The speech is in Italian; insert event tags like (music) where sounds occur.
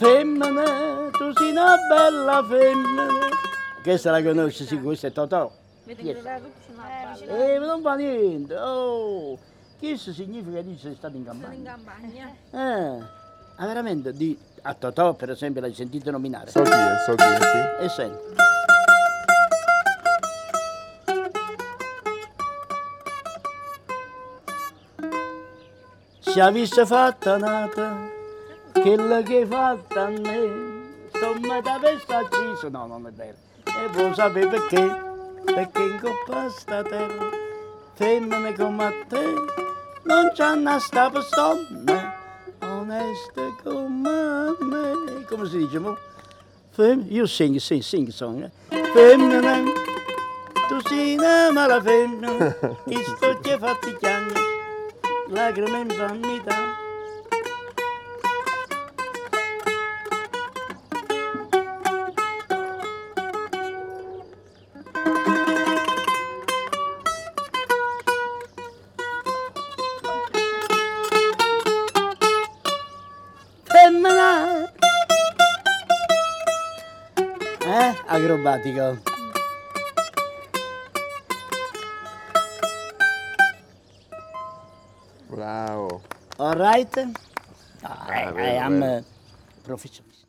Femmina, tu sei una bella femmina. Questa la conosci, sì, questa è Totò. È? Bari. Eh, ma non fa niente. Oh, questo significa che sei stato in Sono in campagna. campagna. Eh, ah, veramente, di, a Totò, per esempio, l'hai sentito nominare? So chi è, so chi è, sì. E senti. Se avesse fatta nata, quella che hai fatta a me, insomma da questa acciso, no, non è vero. E vuoi sapere perché? Perché in coppa sta terra, femmine come a te, non c'hanno sta persona, oneste come me. Come si dice, mo? Fem- io sing, sing, sing song. Eh? Femmina, tu sei una mala femmina, (laughs) che sto ti fatti chiangere, lacrime in vanità. Eh, acrobatico. Bravo. All right? I, I vero, am a professionist.